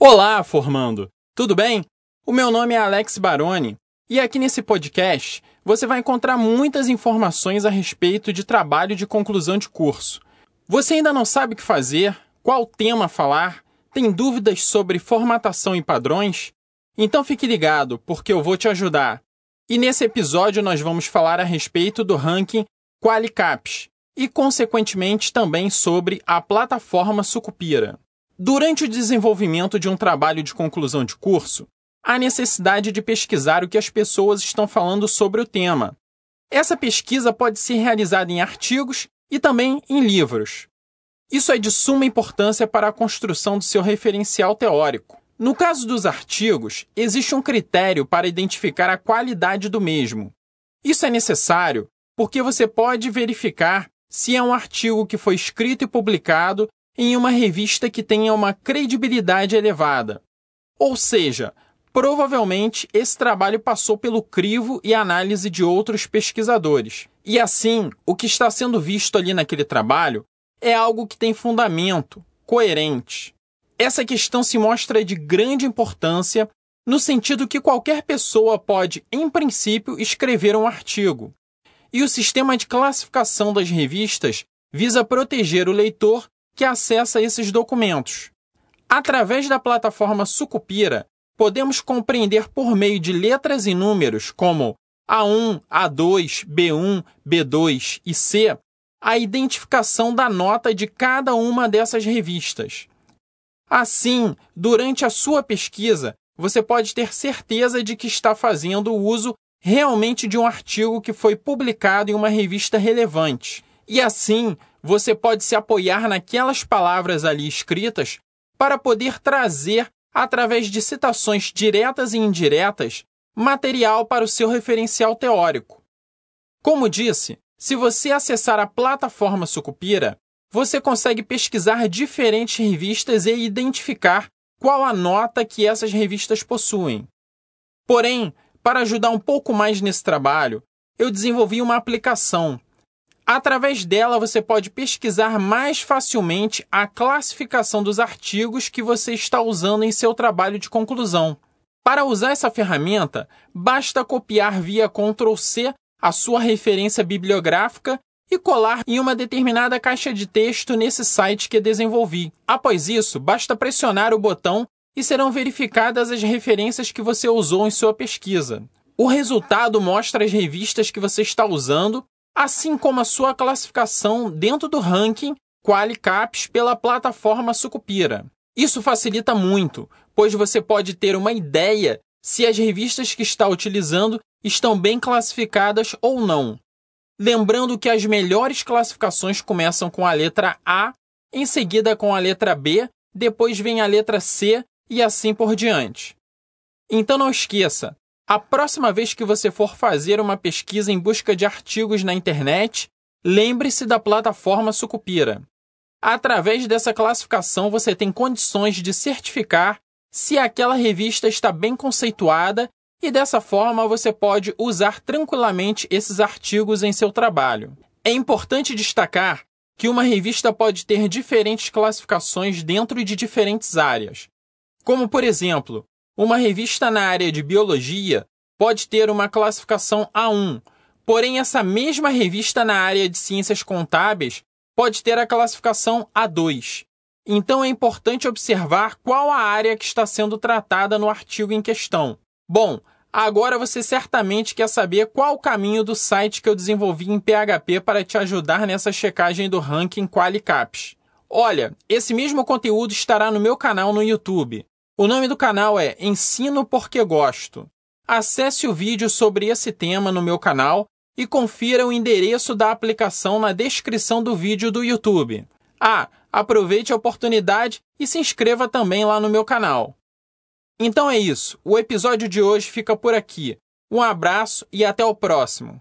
Olá, formando! Tudo bem? O meu nome é Alex Baroni e aqui nesse podcast você vai encontrar muitas informações a respeito de trabalho de conclusão de curso. Você ainda não sabe o que fazer, qual tema falar, tem dúvidas sobre formatação e padrões? Então fique ligado, porque eu vou te ajudar. E nesse episódio nós vamos falar a respeito do ranking Qualicaps e, consequentemente, também sobre a plataforma Sucupira. Durante o desenvolvimento de um trabalho de conclusão de curso, há necessidade de pesquisar o que as pessoas estão falando sobre o tema. Essa pesquisa pode ser realizada em artigos e também em livros. Isso é de suma importância para a construção do seu referencial teórico. No caso dos artigos, existe um critério para identificar a qualidade do mesmo. Isso é necessário porque você pode verificar se é um artigo que foi escrito e publicado em uma revista que tenha uma credibilidade elevada. Ou seja, provavelmente esse trabalho passou pelo crivo e análise de outros pesquisadores. E assim, o que está sendo visto ali naquele trabalho é algo que tem fundamento, coerente. Essa questão se mostra de grande importância no sentido que qualquer pessoa pode, em princípio, escrever um artigo. E o sistema de classificação das revistas visa proteger o leitor que acessa esses documentos. Através da plataforma Sucupira, podemos compreender por meio de letras e números como A1, A2, B1, B2 e C a identificação da nota de cada uma dessas revistas. Assim, durante a sua pesquisa, você pode ter certeza de que está fazendo uso realmente de um artigo que foi publicado em uma revista relevante. E assim, você pode se apoiar naquelas palavras ali escritas para poder trazer, através de citações diretas e indiretas, material para o seu referencial teórico. Como disse, se você acessar a plataforma Sucupira, você consegue pesquisar diferentes revistas e identificar qual a nota que essas revistas possuem. Porém, para ajudar um pouco mais nesse trabalho, eu desenvolvi uma aplicação. Através dela, você pode pesquisar mais facilmente a classificação dos artigos que você está usando em seu trabalho de conclusão. Para usar essa ferramenta, basta copiar via Ctrl C a sua referência bibliográfica e colar em uma determinada caixa de texto nesse site que desenvolvi. Após isso, basta pressionar o botão e serão verificadas as referências que você usou em sua pesquisa. O resultado mostra as revistas que você está usando, assim como a sua classificação dentro do ranking Qualicaps pela plataforma Sucupira. Isso facilita muito, pois você pode ter uma ideia se as revistas que está utilizando estão bem classificadas ou não. Lembrando que as melhores classificações começam com a letra A, em seguida com a letra B, depois vem a letra C e assim por diante. Então não esqueça, a próxima vez que você for fazer uma pesquisa em busca de artigos na internet, lembre-se da plataforma Sucupira. Através dessa classificação, você tem condições de certificar se aquela revista está bem conceituada e dessa forma você pode usar tranquilamente esses artigos em seu trabalho. É importante destacar que uma revista pode ter diferentes classificações dentro de diferentes áreas. Como, por exemplo, uma revista na área de biologia pode ter uma classificação A1, porém, essa mesma revista na área de ciências contábeis pode ter a classificação A2. Então, é importante observar qual a área que está sendo tratada no artigo em questão. Bom, agora você certamente quer saber qual o caminho do site que eu desenvolvi em PHP para te ajudar nessa checagem do ranking Qualicaps. Olha, esse mesmo conteúdo estará no meu canal no YouTube. O nome do canal é Ensino Porque Gosto. Acesse o vídeo sobre esse tema no meu canal e confira o endereço da aplicação na descrição do vídeo do YouTube. Ah, aproveite a oportunidade e se inscreva também lá no meu canal. Então é isso. O episódio de hoje fica por aqui. Um abraço e até o próximo.